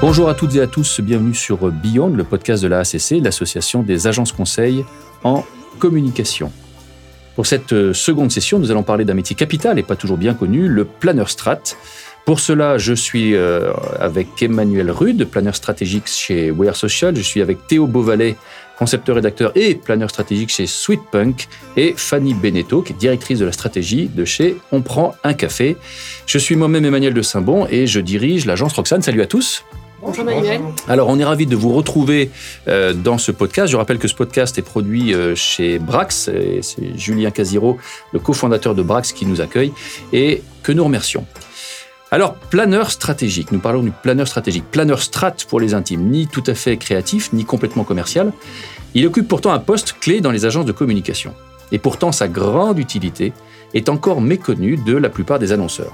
Bonjour à toutes et à tous, bienvenue sur Beyond, le podcast de la ACC, l'association des agences conseils en communication. Pour cette euh, seconde session, nous allons parler d'un métier capital et pas toujours bien connu, le planeur strat. Pour cela, je suis euh, avec Emmanuel Rude, planeur stratégique chez Wear Social. Je suis avec Théo Beauvalet, concepteur-rédacteur et planeur stratégique chez Sweetpunk. Et Fanny Beneteau, qui est directrice de la stratégie de chez On prend un café. Je suis moi-même Emmanuel de Saint-Bon et je dirige l'agence Roxane. Salut à tous. Bonjour Manuel. Alors, on est ravis de vous retrouver euh, dans ce podcast. Je rappelle que ce podcast est produit euh, chez Brax. et C'est Julien Casiro, le cofondateur de Brax, qui nous accueille et que nous remercions. Alors, planeur stratégique. Nous parlons du planeur stratégique. Planeur strat pour les intimes, ni tout à fait créatif, ni complètement commercial. Il occupe pourtant un poste clé dans les agences de communication. Et pourtant, sa grande utilité est encore méconnue de la plupart des annonceurs.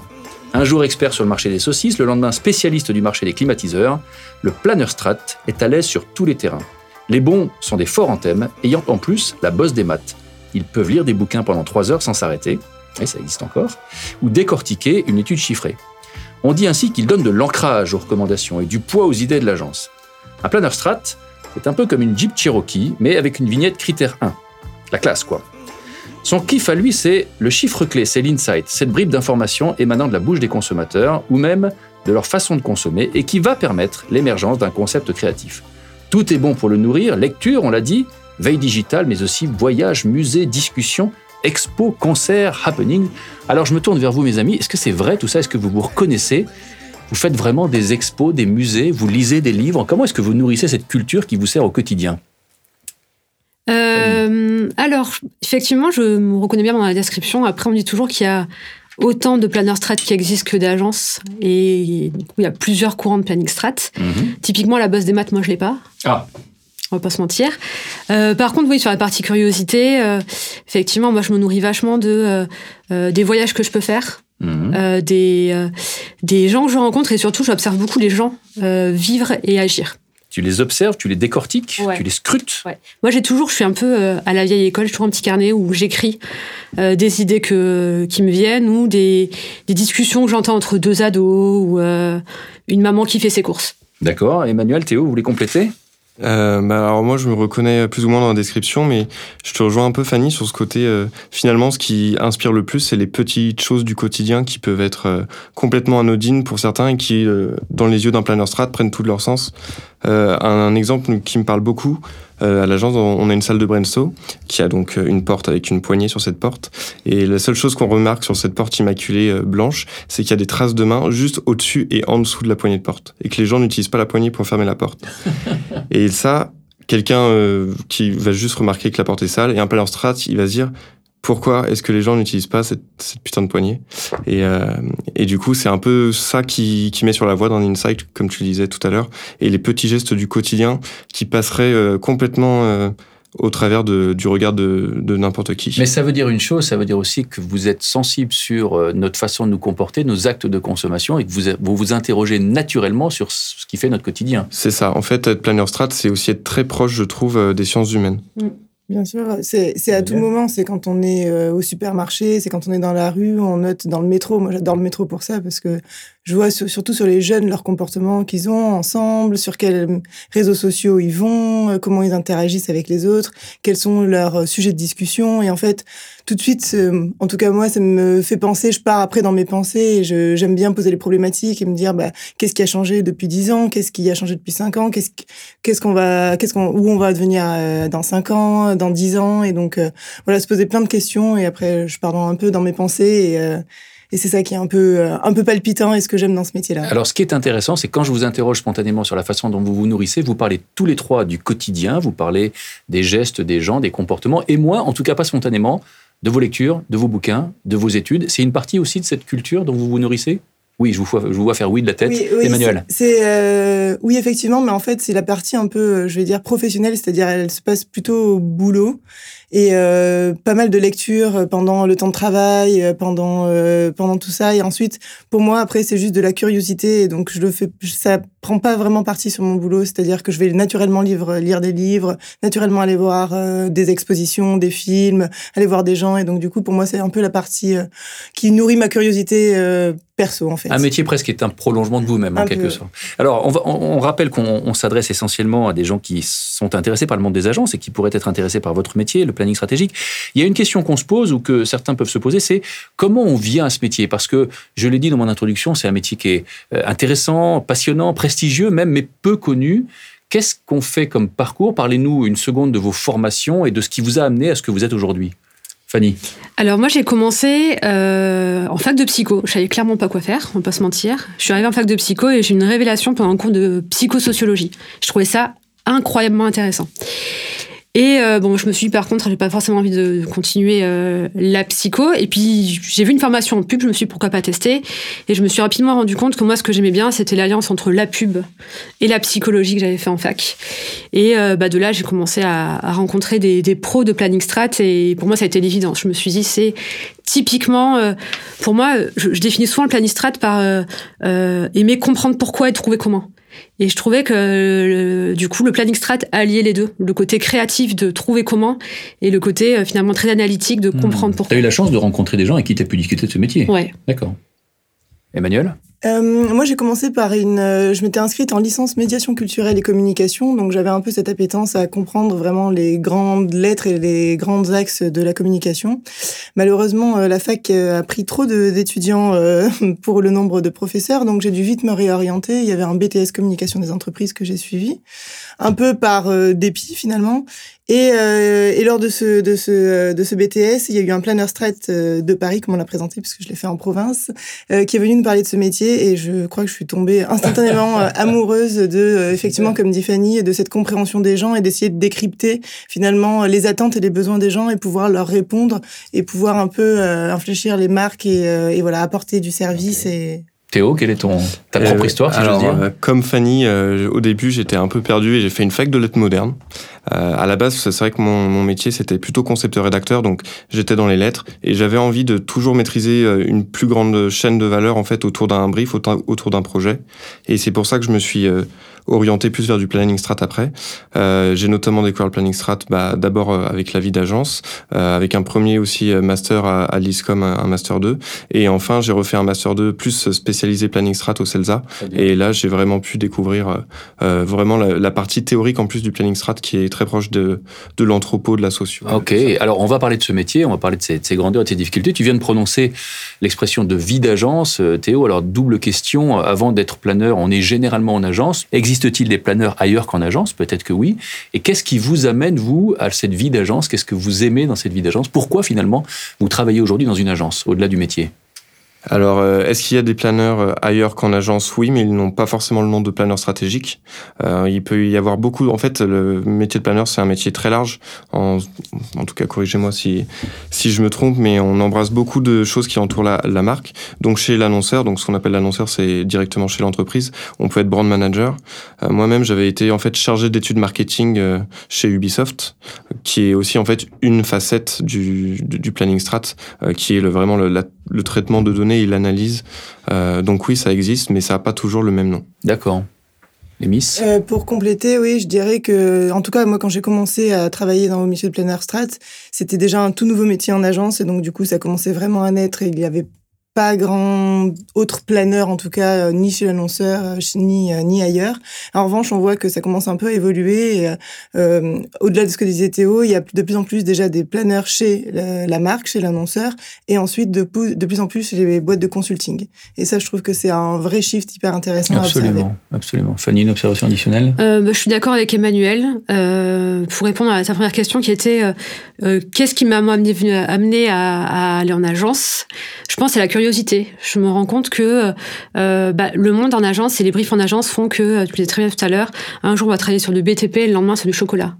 Un jour expert sur le marché des saucisses, le lendemain spécialiste du marché des climatiseurs, le planeur strat est à l'aise sur tous les terrains. Les bons sont des forts en thème, ayant en plus la bosse des maths. Ils peuvent lire des bouquins pendant trois heures sans s'arrêter, et ça existe encore, ou décortiquer une étude chiffrée. On dit ainsi qu'ils donnent de l'ancrage aux recommandations et du poids aux idées de l'agence. Un planeur strat, c'est un peu comme une Jeep Cherokee, mais avec une vignette critère 1. La classe, quoi. Son kiff à lui, c'est le chiffre clé, c'est l'insight, cette bribe d'informations émanant de la bouche des consommateurs ou même de leur façon de consommer et qui va permettre l'émergence d'un concept créatif. Tout est bon pour le nourrir, lecture, on l'a dit, veille digitale, mais aussi voyage, musée, discussion, expo, concert, happening. Alors je me tourne vers vous, mes amis. Est-ce que c'est vrai tout ça? Est-ce que vous vous reconnaissez? Vous faites vraiment des expos, des musées, vous lisez des livres? Comment est-ce que vous nourrissez cette culture qui vous sert au quotidien? Euh, alors, effectivement, je me reconnais bien dans la description. Après, on dit toujours qu'il y a autant de planeurs strat qui existent que d'agences. Et du coup, il y a plusieurs courants de planning strat. Typiquement, la bosse des maths, moi, je l'ai pas. Ah, On va pas se mentir. Euh, par contre, oui, sur la partie curiosité, euh, effectivement, moi, je me nourris vachement de euh, euh, des voyages que je peux faire, mhm. euh, des euh, des gens que je rencontre et surtout, j'observe beaucoup les gens euh, vivre et agir. Tu les observes, tu les décortiques, Ouais. tu les scrutes. Ouais. Moi, j'ai toujours, je suis un peu euh, à la vieille école, j'ai toujours un petit carnet où j'écris euh, des idées que, qui me viennent ou des, des discussions que j'entends entre deux ados ou euh, une maman qui fait ses courses. D'accord. Emmanuel, Théo, vous voulez compléter? Euh, bah alors moi je me reconnais plus ou moins dans la description, mais je te rejoins un peu Fanny sur ce côté. euh, finalement, ce qui inspire le plus, c'est les petites choses du quotidien qui peuvent être euh, complètement anodines pour certains et qui, euh, dans les yeux d'un planeur strat, prennent tout leur sens. Euh, un, un exemple qui me parle beaucoup. euh, à l'agence, on a une salle de Brenso qui a donc euh, une porte avec une poignée sur cette porte. Et la seule chose qu'on remarque sur cette porte immaculée euh, blanche, c'est qu'il y a des traces de main juste au-dessus et en dessous de la poignée de porte. Et que les gens n'utilisent pas la poignée pour fermer la porte. et ça, quelqu'un euh, qui va juste remarquer que la porte est sale, et un planeur strat, il va se dire pourquoi est-ce que les gens n'utilisent pas cette, cette putain de poignée? Et, euh, et du coup, c'est un peu ça qui, qui met sur la voie d'un insight, comme tu le disais tout à l'heure, et les petits gestes du quotidien qui passeraient euh, complètement euh, au travers de, du regard de, de n'importe qui. Mais ça veut dire une chose, ça veut dire aussi que vous êtes sensible sur notre façon de nous comporter, nos actes de consommation, et que vous vous, vous interrogez naturellement sur ce qui fait notre quotidien. C'est ça. En fait, être planeur strat, c'est aussi être très proche, je trouve, des sciences humaines. Bien sûr, c'est c'est à tout Bien. moment. C'est quand on est euh, au supermarché, c'est quand on est dans la rue, on note dans le métro. Moi, j'adore le métro pour ça parce que je vois sur- surtout sur les jeunes leur comportement qu'ils ont ensemble, sur quels réseaux sociaux ils vont, euh, comment ils interagissent avec les autres, quels sont leurs euh, sujets de discussion. Et en fait, tout de suite, euh, en tout cas moi, ça me fait penser. Je pars après dans mes pensées et j'aime bien poser les problématiques et me dire bah, qu'est-ce qui a changé depuis 10 ans, qu'est-ce qui a changé depuis 5 ans, qu'est-ce qu'est-ce qu'on va, qu'est-ce qu'on, où on va devenir euh, dans 5 ans, dans 10 ans, et donc euh, voilà, se poser plein de questions, et après je pars dans, un peu dans mes pensées, et, euh, et c'est ça qui est un peu, euh, un peu palpitant, et ce que j'aime dans ce métier-là. Alors, ce qui est intéressant, c'est quand je vous interroge spontanément sur la façon dont vous vous nourrissez, vous parlez tous les trois du quotidien, vous parlez des gestes des gens, des comportements, et moi, en tout cas pas spontanément, de vos lectures, de vos bouquins, de vos études. C'est une partie aussi de cette culture dont vous vous nourrissez? Oui, je vous, vois, je vous vois faire oui de la tête. Oui, oui, Emmanuel. c'est- euh, oui effectivement, mais en fait c'est la partie un peu, euh, je vais dire professionnelle, c'est-à-dire elle se passe plutôt au boulot. Et euh, pas mal de lectures pendant le temps de travail, pendant euh, pendant tout ça. Et ensuite, pour moi, après, c'est juste de la curiosité. Et donc, je le fais. Ça prend pas vraiment partie sur mon boulot. C'est-à-dire que je vais naturellement lire, lire des livres, naturellement aller voir des expositions, des films, aller voir des gens. Et donc, du coup, pour moi, c'est un peu la partie qui nourrit ma curiosité perso en fait. Un métier presque est un prolongement de vous-même en quelque sorte. Alors on, on, rappelle qu'on s'adresse essentiellement à des gens qui sont intéressés par le monde des agences et qui pourraient être intéressés par votre métier, le planning stratégique. Il y a une question qu'on se pose ou que certains peuvent se poser, c'est comment on vient à ce métier? Parce que je l'ai dit dans mon introduction, c'est un métier qui est euh, intéressant, passionnant, prestigieux même, mais peu connu. Qu'est-ce qu'on fait comme parcours? Parlez-nous une seconde de vos formations et de ce qui vous a amené à ce que vous êtes aujourd'hui. Fanny Alors moi j'ai commencé euh, en fac de psycho. Je savais clairement pas quoi faire, on peut pas se mentir. Je suis arrivée en fac de psycho et j'ai eu une révélation pendant un cours de psychosociologie. Je trouvais ça incroyablement intéressant. Et euh, bon, je me suis dit, par contre, j'ai pas forcément envie de continuer euh, la psycho. Et puis, j'ai vu une formation en pub, je me suis dit, pourquoi pas tester. Et je me suis rapidement rendu compte que moi, ce que j'aimais bien, c'était l'alliance entre la pub et la psychologie que j'avais fait en fac. Et euh, bah, de là, j'ai commencé à, à rencontrer des, des, pros de planning strat. Et pour moi, ça a été l'évidence. Je me suis dit, c'est typiquement, pour moi, je, je, définis souvent le planning strat par aimer comprendre pourquoi et trouver comment. Et je trouvais que du coup le planning strat alliait les deux, le côté créatif de trouver comment et le côté euh, finalement très analytique de hmm. comprendre pourquoi. Tu as eu la chance de rencontrer des gens avec qui tu as pu discuter de ce métier. Ouais. D'accord. Emmanuel? Euh, moi, j'ai commencé par une. Euh, je m'étais inscrite en licence médiation culturelle et communication, donc j'avais un peu cette appétence à comprendre vraiment les grandes lettres et les grands axes de la communication. Malheureusement, euh, la fac a pris trop d'étudiants pour le nombre de professeurs, donc j'ai dû vite me réorienter. Il y avait un BTS communication des entreprises que j'ai suivi, un peu par dépit finalement. Et, euh, et, lors de ce, de, ce, de ce BTS, il y a eu un planner strat euh, de Paris, comme on l'a présenté, puisque je l'ai fait en province, euh, qui est venu nous parler de ce métier. Et je crois que je suis tombée instantanément euh, amoureuse de, euh, effectivement, comme dit Fanny, de cette compréhension des gens et d'essayer de décrypter finalement les attentes et les besoins des gens et pouvoir leur répondre et pouvoir un peu infléchir les marques et, et voilà apporter du service et Théo, quelle est ton, ta propre histoire, si alors, dire Comme Fanny, au début, j'étais un peu perdu et j'ai fait une fac de lettres modernes. Euh, à la base, c'est vrai que mon, mon métier, c'était plutôt concepteur-rédacteur, donc j'étais dans les lettres et j'avais envie de toujours maîtriser euh, une plus grande chaîne de valeur en fait autour d'un brief, autour d'un projet. Et c'est pour ça que je me suis euh, orienté plus vers du planning strat après. Euh, j'ai notamment découvert le planning strat bah, d'abord euh, avec la vie d'agence, euh, avec un premier aussi master à, à l'ISCOM, un, master 2. Et enfin, j'ai refait un master 2 plus spécialisé planning strat au CELSA. Et là, j'ai vraiment pu découvrir vraiment la, la, partie théorique en plus du planning strat qui est très proche de, de l'anthropo, de la socio. Ok, alors on va parler de ce métier, on va parler de ses, de ses grandeurs et de ses difficultés. Tu viens de prononcer l'expression de vie d'agence, Théo. Alors double question, avant d'être planeur, on est généralement en agence. Existe Existe-t-il des planeurs ailleurs qu'en agence? Peut-être que oui. Et qu'est-ce qui vous amène, vous, à cette vie d'agence? Qu'est-ce que vous aimez dans cette vie d'agence? Pourquoi, finalement, vous travaillez aujourd'hui dans une agence, au-delà du métier? Alors, euh, est-ce qu'il y a des planeurs euh, ailleurs qu'en agence? Oui, mais ils n'ont pas forcément le nom de planeur stratégique. Euh, il peut y avoir beaucoup. En fait, le métier de planeur, c'est un métier très large. En, en tout cas, corrigez-moi si si je me trompe, mais on embrasse beaucoup de choses qui entourent la, la marque. Donc, chez l'annonceur, donc ce qu'on appelle l'annonceur, c'est directement chez l'entreprise. On peut être brand manager. Euh, moi-même, j'avais été en fait chargé d'études marketing chez Ubisoft, qui est aussi en fait une facette du du, du planning strat, qui est le, vraiment le, la le traitement de données et l'analyse. Euh, donc oui, ça existe, mais ça n'a pas toujours le même nom. D'accord. Les Miss euh, Pour compléter, oui, je dirais que, en tout cas, moi, quand j'ai commencé à travailler dans le métier de plein air strat, c'était déjà un tout nouveau métier en agence, et donc du coup, ça commençait vraiment à naître, et il y avait pas grand autre planeur, en tout cas, euh, ni chez l'annonceur, euh, ni, euh, ni ailleurs. En revanche, on voit que ça commence un peu à évoluer. Euh, Au-delà de ce que disait Théo, il y a de plus en plus déjà des planeurs chez la, marque, chez l'annonceur, et ensuite de, de plus en plus chez les boîtes de consulting. Et ça, je trouve que c'est un vrai shift hyper intéressant absolument, à observer. Absolument. Fanny, une observation additionnelle? Euh, bah, Je suis d'accord avec Emmanuel. Euh, pour répondre à sa première question qui était qu'est-ce qui m'a amené, amené à, à aller en agence? Je pense à la curiosité je me rends compte que euh, bah, le monde en agence et les briefs en agence font que, euh, tu le disais très bien tout à l'heure, un jour on va travailler sur du BTP, le lendemain sur du chocolat.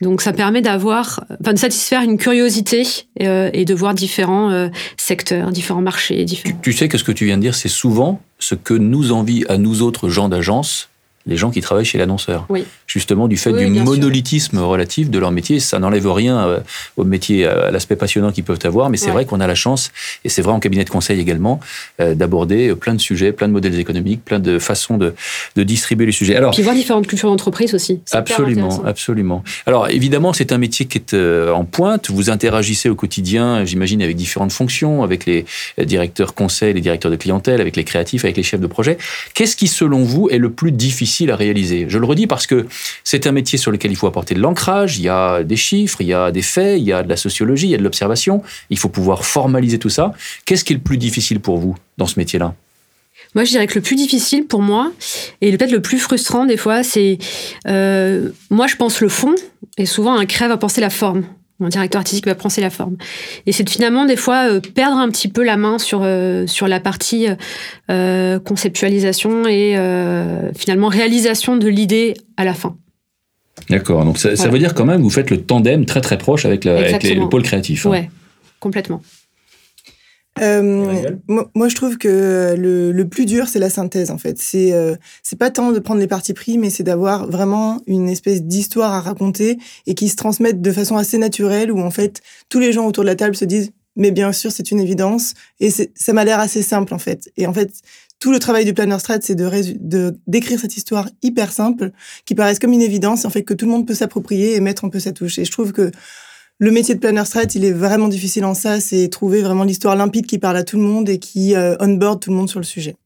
Donc ça permet d'avoir, de satisfaire une curiosité euh, et de voir différents secteurs, différents marchés. Tu, tu sais que ce que tu viens de dire, c'est souvent ce que nous envie à nous autres gens d'agence les gens qui travaillent chez l'annonceur. Oui. Justement, du fait Oui, du sûr. monolithisme relatif de leur métier, ça n'enlève rien euh, au métier, euh, à l'aspect passionnant qu'ils peuvent avoir, mais c'est Ouais. vrai qu'on a la chance, et c'est vrai en cabinet de conseil également, euh, d'aborder plein de sujets, plein de modèles économiques, plein de façons de, de distribuer les sujets. Alors, Puis voir différentes cultures d'entreprise aussi. Absolument, absolument. Alors évidemment, c'est un métier qui est euh, en pointe. Vous interagissez au quotidien, j'imagine, avec différentes fonctions, avec les directeurs conseils, les directeurs de clientèle, avec les créatifs, avec les chefs de projet. Qu'est-ce qui, selon vous, est le plus difficile à réaliser Je le redis parce que c'est un métier sur lequel il faut apporter de l'ancrage. Il y a des chiffres, il y a des faits, il y a de la sociologie, il y a de l'observation. Il faut pouvoir formaliser tout ça. Qu'est-ce qui est le plus difficile pour vous dans ce métier-là? Moi, je dirais que le plus difficile pour moi, et peut-être le plus frustrant des fois, c'est. euh, moi, je pense le fond, et souvent, un créa va penser la forme. Mon directeur artistique va penser la forme. Et c'est de finalement, des fois, euh, perdre un petit peu la main sur, euh, sur la partie euh, conceptualisation et finalement réalisation de l'idée à la fin. D'accord. Donc ça, veut dire quand même que vous faites le tandem très très proche avec, la- avec les- le pôle créatif. hein. Ouais, complètement. Euh, moi, moi, je trouve que le, le plus dur, c'est la synthèse, en fait. C'est euh, c'est pas tant de prendre les partis pris, mais c'est d'avoir vraiment une espèce d'histoire à raconter et qui se transmette de façon assez naturelle, où en fait, tous les gens autour de la table se disent mais bien sûr, c'est une évidence. Et ça m'a l'air assez simple, en fait. Et en fait, tout le travail du planner strat, c'est de d'écrire cette histoire hyper simple, qui paraisse comme une évidence, en fait, que tout le monde peut s'approprier et mettre un peu sa touche. Et je trouve que le métier de planner strat, il est vraiment difficile en ça. C'est trouver vraiment l'histoire limpide qui parle à tout le monde et qui euh, onboard tout le monde sur le sujet.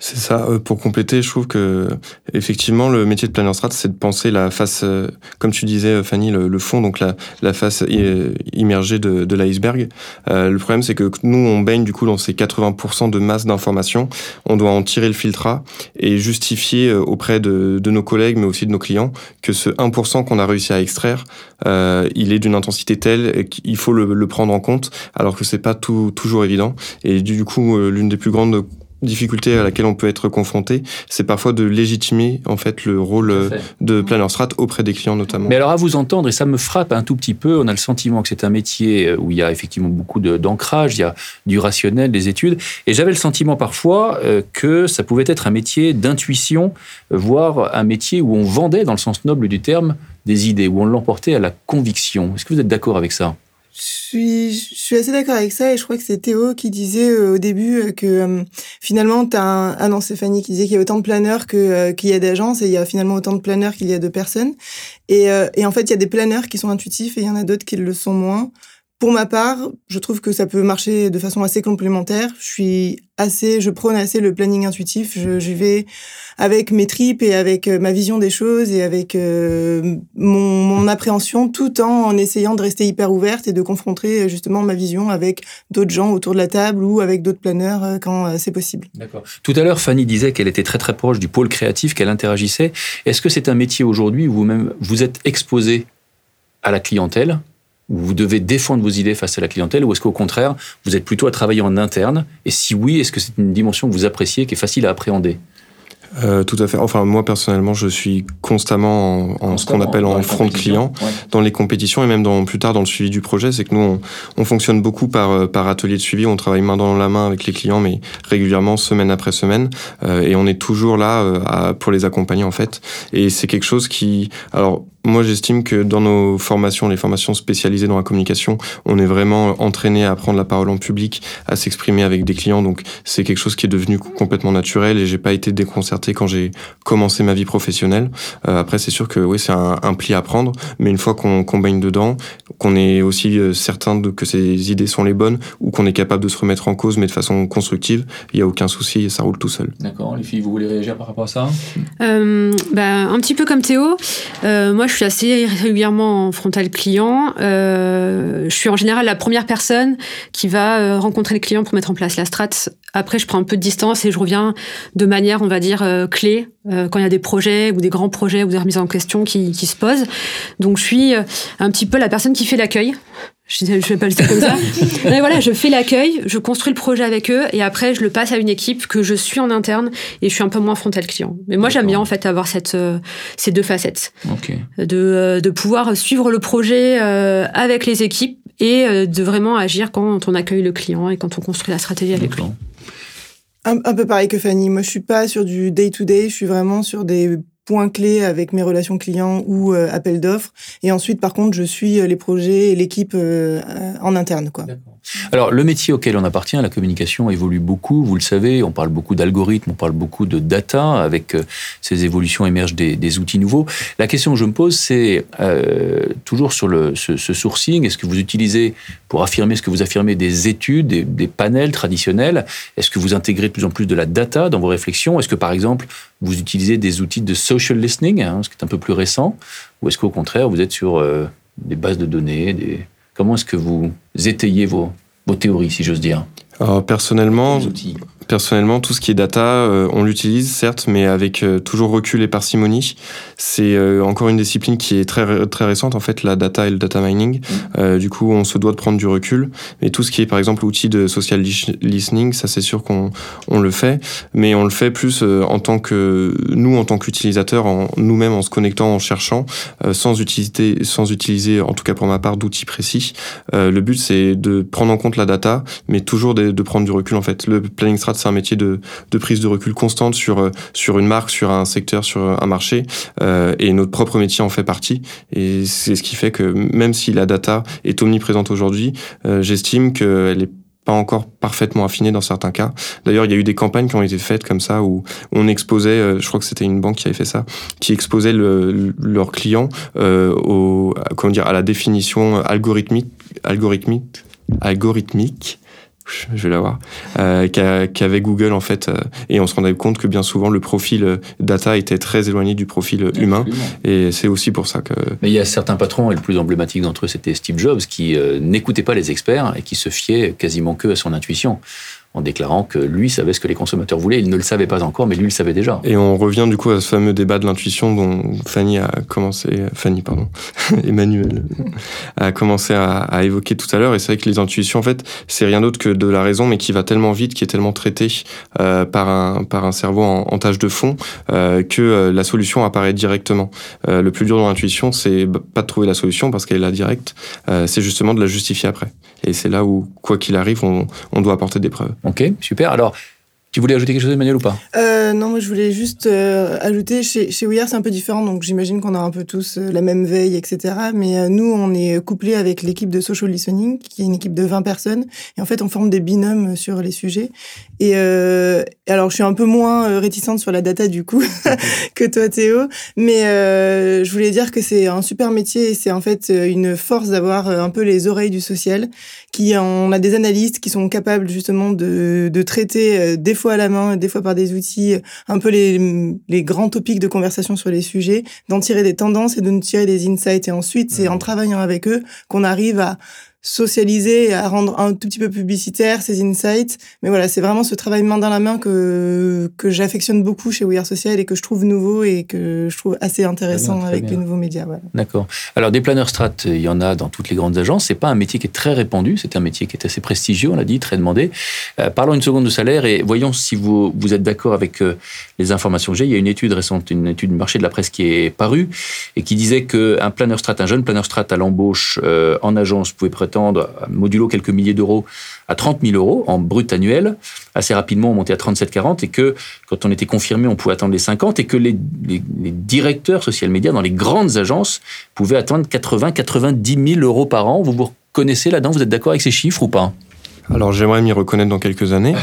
C'est ça. euh, Pour compléter, je trouve que effectivement le métier de planner strat, c'est de penser la face, euh, comme tu disais euh, Fanny, le, le fond, donc la, la face i- immergée de, de l'iceberg. Euh, le problème, c'est que nous, on baigne du coup dans ces 80% de masse d'informations. On doit en tirer le filtrat et justifier euh, auprès de, de nos collègues, mais aussi de nos clients, que ce 1% qu'on a réussi à extraire, euh, il est d'une intensité telle qu'il faut le, le prendre en compte, alors que c'est pas tout, toujours évident. Et du coup, euh, l'une des plus grandes difficulté à laquelle on peut être confronté, c'est parfois de légitimer en fait le rôle euh, de planner strat auprès des clients notamment. Mais alors à vous entendre, et ça me frappe un tout petit peu, on a le sentiment que c'est un métier euh, où il y a effectivement beaucoup d'ancrage, il y a du rationnel, des études, et j'avais le sentiment parfois euh, que ça pouvait être un métier d'intuition, voire un métier où on vendait, dans le sens noble du terme, des idées, où on l'emportait à la conviction. Est-ce que vous êtes d'accord avec ça? Je suis, je suis assez d'accord avec ça et je crois que c'est Théo qui disait euh, au début euh, que euh, finalement, t'as un... Ah non, c'est Fanny qui disait qu'il y a autant de planeurs que, qu'il y a d'agences et il y a finalement autant de planeurs qu'il y a de personnes. Et, et en fait, il y a des planeurs qui sont intuitifs et il y en a d'autres qui le sont moins. Pour ma part, je trouve que ça peut marcher de façon assez complémentaire. Je suis assez, je prône assez le planning intuitif. Je, vais avec mes tripes et avec euh, ma vision des choses et avec euh, mon, appréhension, tout en, essayant de rester hyper ouverte et de confronter euh, justement ma vision avec d'autres gens autour de la table ou avec d'autres planeurs quand c'est possible. D'accord. Tout à l'heure, Fanny disait qu'elle était très très proche du pôle créatif, qu'elle interagissait. Est-ce que c'est un métier aujourd'hui où vous-même vous êtes exposé à la clientèle, où vous devez défendre vos idées face à la clientèle, ou est-ce qu'au contraire, vous êtes plutôt à travailler en interne Et si oui, est-ce que c'est une dimension que vous appréciez, qui est facile à appréhender Euh, tout à fait. Enfin, moi personnellement, je suis constamment en, en ce qu'on appelle en front client, dans les compétitions et même dans, plus tard dans le suivi du projet. C'est que nous, on, on fonctionne beaucoup par, euh, par atelier de suivi. On travaille main dans la main avec les clients, mais régulièrement, semaine après semaine. Euh, et on est toujours là euh, à- pour les accompagner, en fait. Et c'est quelque chose qui... Alors, moi, j'estime que dans nos formations, les formations spécialisées dans la communication, on est vraiment entraîné à prendre la parole en public, à s'exprimer avec des clients. Donc, c'est quelque chose qui est devenu complètement naturel et j'ai pas été déconcerté quand j'ai commencé ma vie professionnelle. Euh, après, c'est sûr que oui, c'est un, un pli à prendre, mais une fois qu'on qu'on baigne dedans, qu'on est aussi euh, certain de, que ces idées sont les bonnes ou qu'on est capable de se remettre en cause, mais de façon constructive, il y a aucun souci et ça roule tout seul. D'accord. Les filles, vous voulez réagir par rapport à ça? Euh, bah, un petit peu comme Théo, euh, moi je suis assez régulièrement en frontal client. Euh, je suis en général la première personne qui va euh, rencontrer le client pour mettre en place la strat. Après, je prends un peu de distance et je reviens de manière, on va dire, euh, clé euh, quand il y a des projets ou des grands projets ou des remises en question qui, qui se posent. Donc je suis euh, un petit peu la personne qui fait l'accueil. Je ne vais pas le dire comme ça. Mais voilà, je fais l'accueil, je construis le projet avec eux et après je le passe à une équipe que je suis en interne et je suis un peu moins frontal client. Mais moi j'aime bien en fait avoir cette, euh, ces deux facettes, Ok. de, euh, de pouvoir suivre le projet euh, avec les équipes et euh, de vraiment agir quand on accueille le client et quand on construit la stratégie avec lui. Un, un, peu pareil que Fanny. Moi, je suis pas sur du day-to-day, je suis vraiment sur des points clés avec mes relations clients ou euh, appels d'offres. Et ensuite, par contre, je suis les projets et l'équipe en interne. Quoi. Alors, le métier auquel on appartient, la communication, évolue beaucoup. Vous le savez, on parle beaucoup d'algorithmes, on parle beaucoup de data. Avec euh, ces évolutions émergent des, outils nouveaux. La question que je me pose, c'est euh, toujours sur le, ce, sourcing. Est-ce que vous utilisez, pour affirmer ce que vous affirmez, des études, des, panels traditionnels? Est-ce que vous intégrez de plus en plus de la data dans vos réflexions? Est-ce que, par exemple, vous utilisez des outils de social listening, hein, ce qui est un peu plus récent Ou est-ce qu'au contraire, vous êtes sur euh, des bases de données, des Comment est-ce que vous étayez vos, vos théories, si j'ose dire? Alors, Personnellement, personnellement, tout ce qui est data, euh, on l'utilise certes, mais avec euh, toujours recul et parcimonie. C'est euh, encore une discipline qui est très très récente en fait, la data et le data mining. Mmh. du coup, on se doit de prendre du recul. Mais tout ce qui est par exemple outil de social listening, ça c'est sûr qu'on on le fait, mais on le fait plus en tant que nous en tant qu'utilisateurs, en nous-mêmes en se connectant, en cherchant, sans utiliser sans utiliser en tout cas pour ma part d'outils précis. le but c'est de prendre en compte la data, mais toujours de, de prendre du recul en fait. Le planning strat c'est un métier de, prise de recul constante sur, euh, sur une marque, sur un secteur, sur un marché. Euh, et notre propre métier en fait partie. Et c'est ce qui fait que même si la data est omniprésente aujourd'hui, euh, j'estime qu'elle est pas encore parfaitement affinée dans certains cas. D'ailleurs, il y a eu des campagnes qui ont été faites comme ça où on exposait, je crois que c'était une banque qui avait fait ça, qui exposait leurs clients à la définition algorithmique, algorithmique, algorithmique je vais l'avoir, euh, qu'avait Google en fait, euh, et on se rendait compte que bien souvent le profil euh, data était très éloigné du profil humain, et c'est aussi pour ça que. Mais il y a certains patrons, et le plus emblématique d'entre eux c'était Steve Jobs, qui n'écoutait pas les experts et qui se fiait quasiment que à son intuition en déclarant que lui savait ce que les consommateurs voulaient. Il ne le savait pas encore, mais lui le savait déjà. Et on revient du coup à ce fameux débat de l'intuition dont Fanny a commencé, Fanny pardon, Emmanuel a commencé à, évoquer tout à l'heure. Et c'est vrai que les intuitions, en fait, c'est rien d'autre que de la raison, mais qui va tellement vite, qui est tellement traité euh, par un par un cerveau en, tâche de fond euh, que euh, la solution apparaît directement. le plus dur dans l'intuition, c'est pas de trouver la solution parce qu'elle est là directe, c'est justement de la justifier après. Et c'est là où, quoi qu'il arrive, on doit apporter des preuves. Ok, super. Alors, tu voulais ajouter quelque chose, Emmanuel, ou pas? Euh, Non, moi je voulais juste euh, ajouter, chez, chez We Are, c'est un peu différent, donc j'imagine qu'on a un peu tous euh, la même veille, etc. Mais nous, on est couplés avec l'équipe de Social Listening, qui est une équipe de 20 personnes, et en fait, on forme des binômes sur les sujets. Et alors, je suis un peu moins réticente sur la data, du coup, que toi, Théo, mais je voulais dire que c'est un super métier, et c'est en fait une force d'avoir un peu les oreilles du social, qui on a des analystes qui sont capables justement de, de traiter des fois à la main, des fois par des outils, un peu les, les grands topics de conversation sur les sujets, d'en tirer des tendances et de nous tirer des insights. Et ensuite, c'est en travaillant avec eux qu'on arrive à socialiser, à rendre un tout petit peu publicitaire ces insights. Mais voilà, c'est vraiment ce travail main dans la main que, que j'affectionne beaucoup chez We Are Social et que je trouve nouveau et que je trouve assez intéressant avec les nouveaux médias. D'accord. Alors, des planeurs strat, il y en a dans toutes les grandes agences. C'est pas un métier qui est très répandu. C'est un métier qui est assez prestigieux, on l'a dit, très demandé. Euh, parlons une seconde de salaire et voyons si vous, vous êtes d'accord avec euh, les informations que j'ai. Il y a une étude récente, une étude du marché de la presse qui est parue et qui disait qu'un planeur strat, un jeune planeur strat à l'embauche euh, en agence pouvait modulo quelques milliers d'euros, à 30 000 euros en brut annuel. Assez rapidement, on montait à 37-40 et que quand on était confirmé, on pouvait attendre les 50 et que les, directeurs social média dans les grandes agences pouvaient attendre 80-90 000 euros par an. Vous vous reconnaissez là-dedans? Vous êtes d'accord avec ces chiffres ou pas? Alors j'aimerais m'y reconnaître dans quelques années.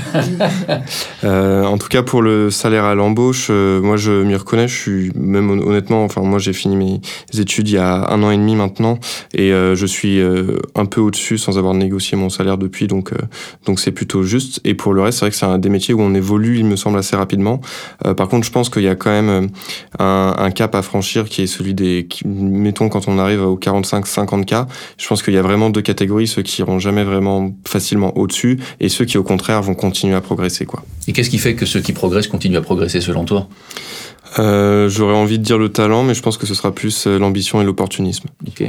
euh, en tout cas pour le salaire à l'embauche, euh, moi je m'y reconnais. Je suis même honnêtement, enfin moi j'ai fini mes études il y a un an et demi maintenant et euh, je suis euh, un peu au-dessus sans avoir négocié mon salaire depuis, donc donc c'est plutôt juste. Et pour le reste, c'est vrai que c'est un des métiers où on évolue, il me semble assez rapidement. par contre, je pense qu'il y a quand même un, un, cap à franchir qui est celui des, mettons quand on arrive aux 45-50 k. Je pense qu'il y a vraiment deux catégories, ceux qui iront jamais vraiment facilement au-dessus et ceux qui au contraire vont continuer à progresser. Quoi. Et qu'est-ce qui fait que ceux qui progressent continuent à progresser selon toi? Euh, J'aurais envie de dire le talent, mais je pense que ce sera plus euh, l'ambition et l'opportunisme. Ok.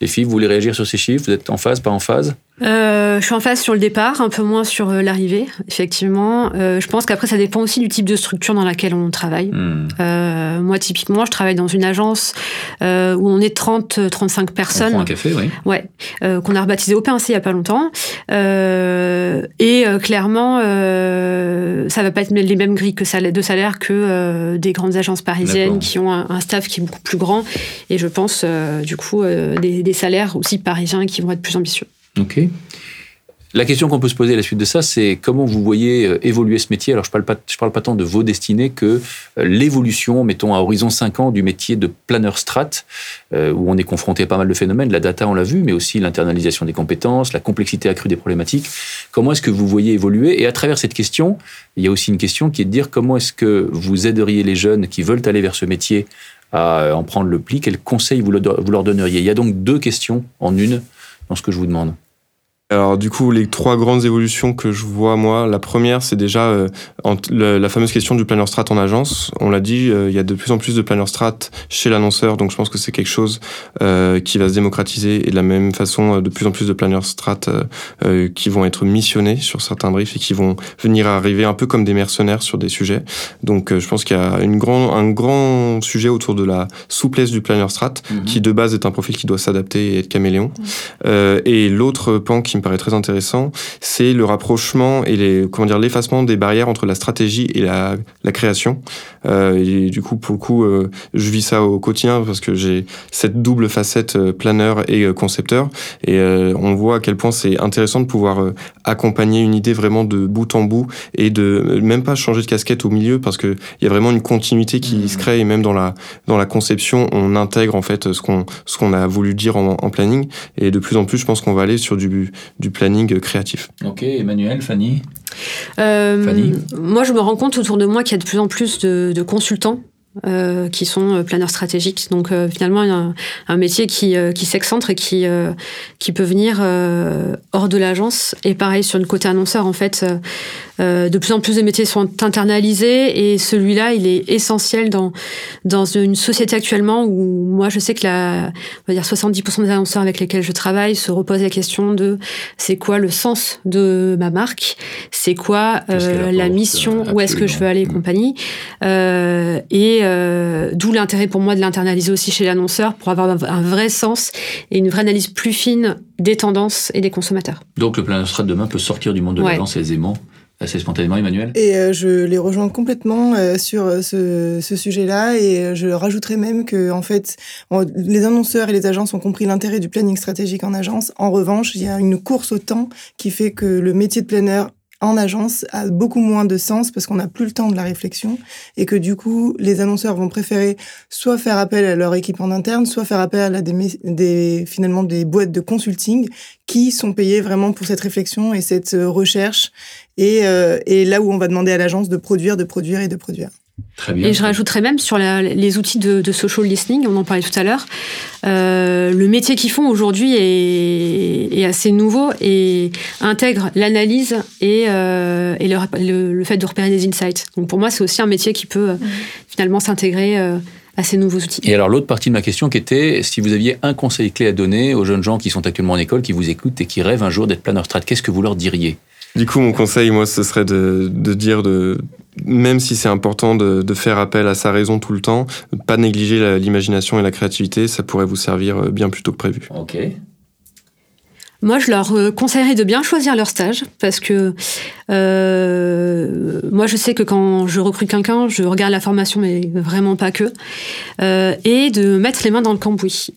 Les filles, vous voulez réagir sur ces chiffres? Vous êtes en phase, pas en phase? Euh, je suis en phase sur le départ, un peu moins sur euh, l'arrivée, effectivement. Euh, je pense qu'après, ça dépend aussi du type de structure dans laquelle on travaille. Hmm. Euh, moi, typiquement, je travaille dans une agence euh, où on est 30-35 personnes. On un café, oui. Ouais, qu'on a rebaptisé OPNC il n'y a pas longtemps. et clairement, ça va pas être les mêmes grilles que de salaire que des grandes agences parisiennes qui ont un, staff qui est beaucoup plus grand. Et je pense, du coup, des, des salaires aussi parisiens qui vont être plus ambitieux. Ok. La question qu'on peut se poser à la suite de ça, c'est comment vous voyez euh, évoluer ce métier? Alors, je ne parle, pas, je parle pas tant de vos destinées que euh, l'évolution, mettons, à horizon 5 ans, du métier de planeur strat, euh, où on est confronté à pas mal de phénomènes. La data, on l'a vu, mais aussi l'internalisation des compétences, la complexité accrue des problématiques. Comment est-ce que vous voyez évoluer? Et à travers cette question, il y a aussi une question qui est de dire comment est-ce que vous aideriez les jeunes qui veulent aller vers ce métier à en prendre le pli? Quels conseils vous leur donneriez? Il y a donc deux questions en une dans ce que je vous demande. Alors du coup, les trois grandes évolutions que je vois moi, la première, c'est déjà euh, la fameuse question du planner strat en agence. On l'a dit, euh, il y a de plus en plus de planner strat chez l'annonceur, donc je pense que c'est quelque chose euh, qui va se démocratiser et de la même façon, de plus en plus de planner strat qui vont être missionnés sur certains briefs et qui vont venir arriver un peu comme des mercenaires sur des sujets. Donc je pense qu'il y a une grand, un grand sujet autour de la souplesse du planner strat, mhm. qui de base est un profil qui doit s'adapter et être caméléon. et l'autre pan qui me paraît très intéressant, c'est le rapprochement et les, comment dire, l'effacement des barrières entre la stratégie et la, la création. Euh, et du coup, pour le coup, euh, je vis ça au quotidien parce que j'ai cette double facette euh, planeur et concepteur. Et euh, on voit à quel point c'est intéressant de pouvoir accompagner une idée vraiment de bout en bout et de même pas changer de casquette au milieu parce que il y a vraiment une continuité qui mmh. se crée et même dans la dans la conception, on intègre en fait ce qu'on ce qu'on a voulu dire en, en planning. Et de plus en plus, je pense qu'on va aller sur du du planning créatif. Ok, Emmanuel, Fanny euh, Fanny Moi, je me rends compte autour de moi qu'il y a de plus en plus de, de consultants euh, qui sont euh, planeurs stratégiques. Donc euh, finalement, il y a un, un métier qui, euh, qui s'excentre et qui, qui peut venir hors de l'agence. Et pareil, sur le côté annonceur, en fait, de plus en plus de métiers sont internalisés et celui-là, il est essentiel dans, dans une société actuellement où moi, je sais que la, on va dire 70% des annonceurs avec lesquels je travaille se reposent la question de c'est quoi le sens de ma marque, c'est quoi la mission, où est-ce que je veux aller et compagnie? et euh, d'où l'intérêt pour moi de l'internaliser aussi chez l'annonceur pour avoir un vrai sens et une vraie analyse plus fine des tendances et des consommateurs. Donc le plan strat demain peut sortir du monde de l'agence aisément assez spontanément, Emmanuel? Et euh, je les rejoins complètement euh, sur ce, ce sujet-là et je rajouterais même que en fait, les annonceurs et les agences ont compris l'intérêt du planning stratégique en agence. En revanche, il y a une course au temps qui fait que le métier de planner en agence a beaucoup moins de sens parce qu'on n'a plus le temps de la réflexion et que du coup, les annonceurs vont préférer soit faire appel à leur équipe en interne, soit faire appel à des, des finalement des boîtes de consulting qui sont payées vraiment pour cette réflexion et cette euh, recherche et, euh, et là où on va demander à l'agence de produire, de produire et de produire. Et je rajouterais même sur les outils de, social listening, on en parlait tout à l'heure, euh, le métier qu'ils font aujourd'hui est, assez nouveau et intègre l'analyse et, euh, le, fait de repérer des insights. Donc pour moi, c'est aussi un métier qui peut euh, finalement s'intégrer à ces nouveaux outils. Et alors l'autre partie de ma question qui était, si vous aviez un conseil clé à donner aux jeunes gens qui sont actuellement en école, qui vous écoutent et qui rêvent un jour d'être planner strat, qu'est-ce que vous leur diriez? Du coup, mon conseil, moi, ce serait de, de dire de, même si c'est important de, faire appel à sa raison tout le temps, pas négliger l'imagination et la créativité, ça pourrait vous servir euh, bien plus tôt que prévu. Ok. Moi, je leur euh, conseillerais de bien choisir leur stage parce que euh, moi, je sais que quand je recrute quelqu'un, je regarde la formation, mais vraiment pas que, euh, et de mettre les mains dans le cambouis.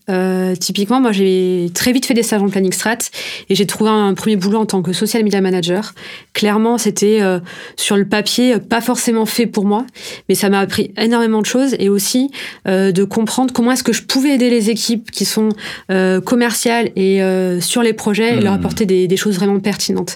Typiquement, moi, j'ai très vite fait des stages en planning strat et j'ai trouvé un premier boulot en tant que social media manager. Clairement, c'était sur le papier pas forcément fait pour moi, mais ça m'a appris énormément de choses et aussi de comprendre comment est-ce que je pouvais aider les équipes qui sont commerciales et sur les projets et leur hmm. apporter des, des, choses vraiment pertinentes.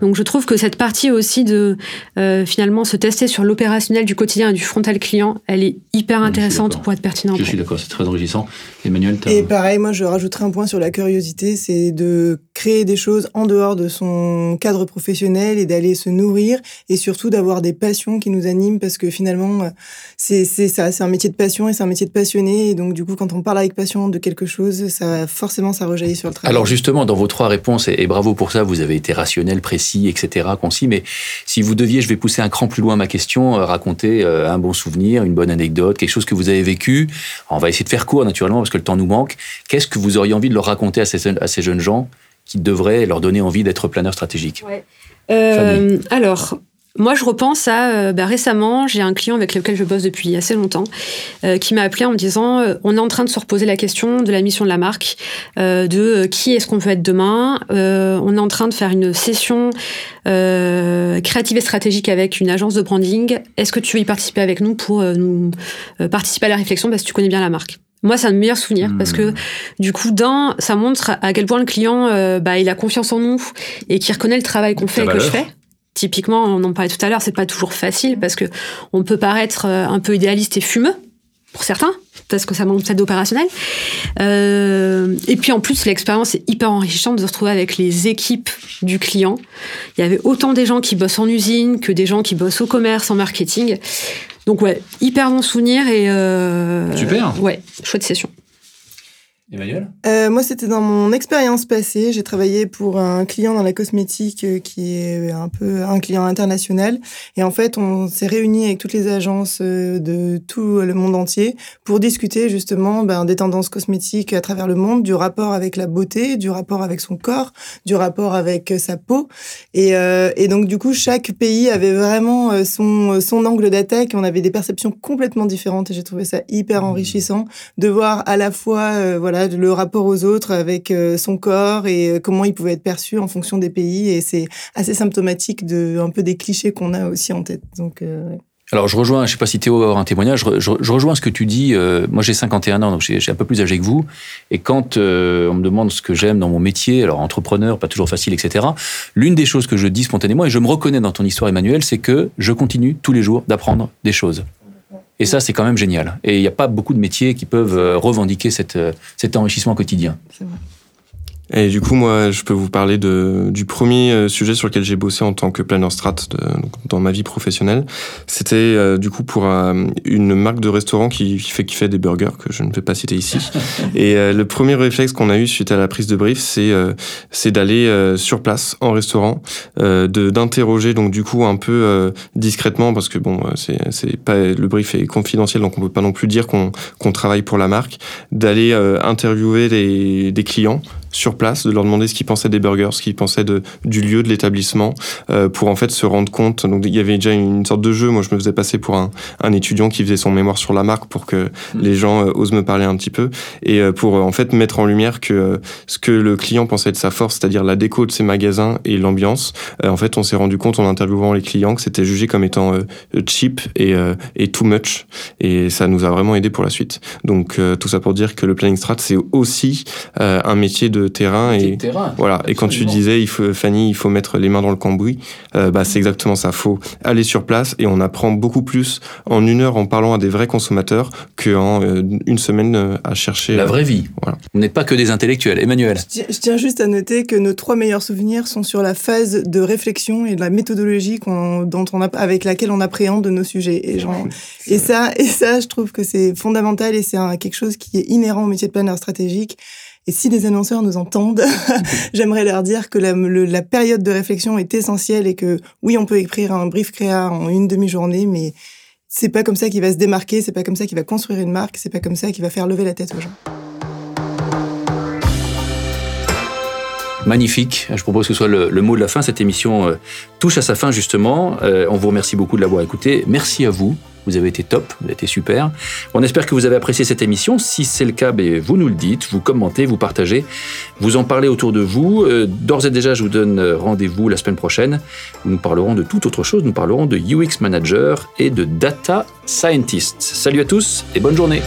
Donc je trouve que cette partie aussi de euh, finalement se tester sur l'opérationnel du quotidien et du frontal client, elle est hyper intéressante pour être pertinente. Je suis d'accord, c'est très enrichissant. Emmanuel, Et pareil, moi je rajouterai un point sur la curiosité, c'est de créer des choses en dehors de son cadre professionnel et d'aller se nourrir et surtout d'avoir des passions qui nous animent parce que finalement c'est ça, c'est un métier de passion et c'est un métier de passionné et donc du coup quand on parle avec passion de quelque chose, ça forcément ça rejaillit sur le travail. Alors justement dans vos trois réponses et, bravo pour ça, vous avez été rationnel, précis, etc., concis. Mais si vous deviez, je vais pousser un cran plus loin ma question, euh, raconter euh, un bon souvenir, une bonne anecdote, quelque chose que vous avez vécu. On va essayer de faire court naturellement parce que le temps nous manque. Qu'est-ce que vous auriez envie de leur raconter à ces, à ces jeunes gens qui devraient leur donner envie d'être planeur stratégique euh, Alors, moi, je repense à euh, bah, récemment, j'ai un client avec lequel je bosse depuis assez longtemps euh, qui m'a appelé en me disant euh, on est en train de se reposer la question de la mission de la marque, de qui est-ce qu'on veut être demain. on est en train de faire une session créative et stratégique avec une agence de branding. Est-ce que tu veux y participer avec nous pour nous participer à la réflexion? Parce que tu connais bien la marque moi, c'est un meilleur souvenir parce que hmm. du coup, d'un, ça montre à quel point le client, bah, il a confiance en nous et qu'il reconnaît le travail qu'on fait et que je fais. Typiquement, on en parlait tout à l'heure, c'est pas toujours facile parce que on peut paraître euh, un peu idéaliste et fumeux pour certains, parce que ça manque peut-être d'opérationnel. Euh, et puis en plus, l'expérience est hyper enrichissante de se retrouver avec les équipes du client. Il y avait autant des gens qui bossent en usine que des gens qui bossent au commerce, en marketing. Donc ouais, hyper bon souvenir et euh, super. Ouais, chouette session. Emmanuel? Euh, Moi, c'était dans mon expérience passée. J'ai travaillé pour un client dans la cosmétique euh, qui est un peu un client international. Et en fait, on s'est réunis avec toutes les agences euh, de tout le monde entier pour discuter justement ben, des tendances cosmétiques à travers le monde, du rapport avec la beauté, du rapport avec son corps, du rapport avec sa peau. Et, et donc, du coup, chaque pays avait vraiment son, son angle d'attaque. On avait des perceptions complètement différentes et j'ai trouvé ça hyper mmh. enrichissant de voir à la fois, voilà, le rapport aux autres avec euh, son corps et euh, comment il pouvait être perçu en fonction des pays. Et c'est assez symptomatique de un peu des clichés qu'on a aussi en tête. Donc, euh, Alors je rejoins, je sais pas si Théo a un témoignage, je, rejoins ce que tu dis. moi j'ai 51 ans, donc j'ai un peu plus âgé que vous. Et quand on me demande ce que j'aime dans mon métier, alors entrepreneur, pas toujours facile, etc. L'une des choses que je dis spontanément, et je me reconnais dans ton histoire Emmanuel, c'est que je continue tous les jours d'apprendre des choses. Et ça, c'est quand même génial. Et il n'y a pas beaucoup de métiers qui peuvent euh, revendiquer euh, cet enrichissement quotidien. Et du coup, moi, je peux vous parler de, du premier euh, sujet sur lequel j'ai bossé en tant que planner strat dans ma vie professionnelle. C'était euh, du coup pour euh, une marque de restaurant qui, fait, qui fait des burgers, que je ne vais pas citer ici. Et le premier réflexe qu'on a eu suite à la prise de brief, c'est c'est d'aller sur place en restaurant, de d'interroger donc du coup un peu discrètement parce que bon, c'est c'est pas le brief est confidentiel donc on peut pas non plus dire qu'on qu'on travaille pour la marque, d'aller interviewer les, des clients sur place, de leur demander ce qu'ils pensaient des burgers, ce qu'ils pensaient de, du lieu, de l'établissement, euh, pour en fait se rendre compte. Donc il y avait déjà une sorte de jeu. Moi, je me faisais passer pour un, un étudiant qui faisait son mémoire sur la marque pour que mm. les gens euh, osent me parler un petit peu et euh, pour en fait mettre en lumière que ce que le client pensait de sa force, c'est-à-dire la déco de ses magasins et l'ambiance. en fait, on s'est rendu compte en interviewant les clients que c'était jugé comme étant cheap et, et too much. Et ça nous a vraiment aidé pour la suite. Donc tout ça pour dire que le planning strat, c'est aussi un métier de terrain et voilà. Et quand tu disais, il faut, Fanny, il faut mettre les mains dans le cambouis, euh, bah c'est exactement ça. Faut aller sur place et on apprend beaucoup plus en une heure en parlant à des vrais consommateurs qu'en euh, une semaine euh, à chercher la vraie vie. Voilà. On n'est pas que des intellectuels. Emmanuel. Je tiens, juste à noter que nos trois meilleurs souvenirs sont sur la phase de réflexion et de la méthodologie dont on a, avec laquelle on appréhende nos sujets. Et, genre, et ça, et ça, je trouve que c'est fondamental et c'est quelque chose qui est inhérent au métier de planeur stratégique. Et si les annonceurs nous entendent, j'aimerais leur dire que la, la, période de réflexion est essentielle et que oui, on peut écrire un brief créa en une demi-journée, mais c'est pas comme ça qu'il va se démarquer, c'est pas comme ça qu'il va construire une marque, c'est pas comme ça qu'il va faire lever la tête aux gens. Magnifique. Je propose que ce soit le, mot de la fin. Cette émission euh, touche à sa fin justement. Euh, on vous remercie beaucoup de l'avoir écouté. Merci à vous vous avez été top, vous avez été super. On espère que vous avez apprécié cette émission. Si c'est le cas, ben, vous nous le dites, vous commentez, vous partagez, vous en parlez autour de vous. Euh, d'ores et déjà, je vous donne rendez-vous la semaine prochaine. Nous parlerons de toute autre chose. Nous parlerons de UX Manager et de Data Scientist. Salut à tous et bonne journée.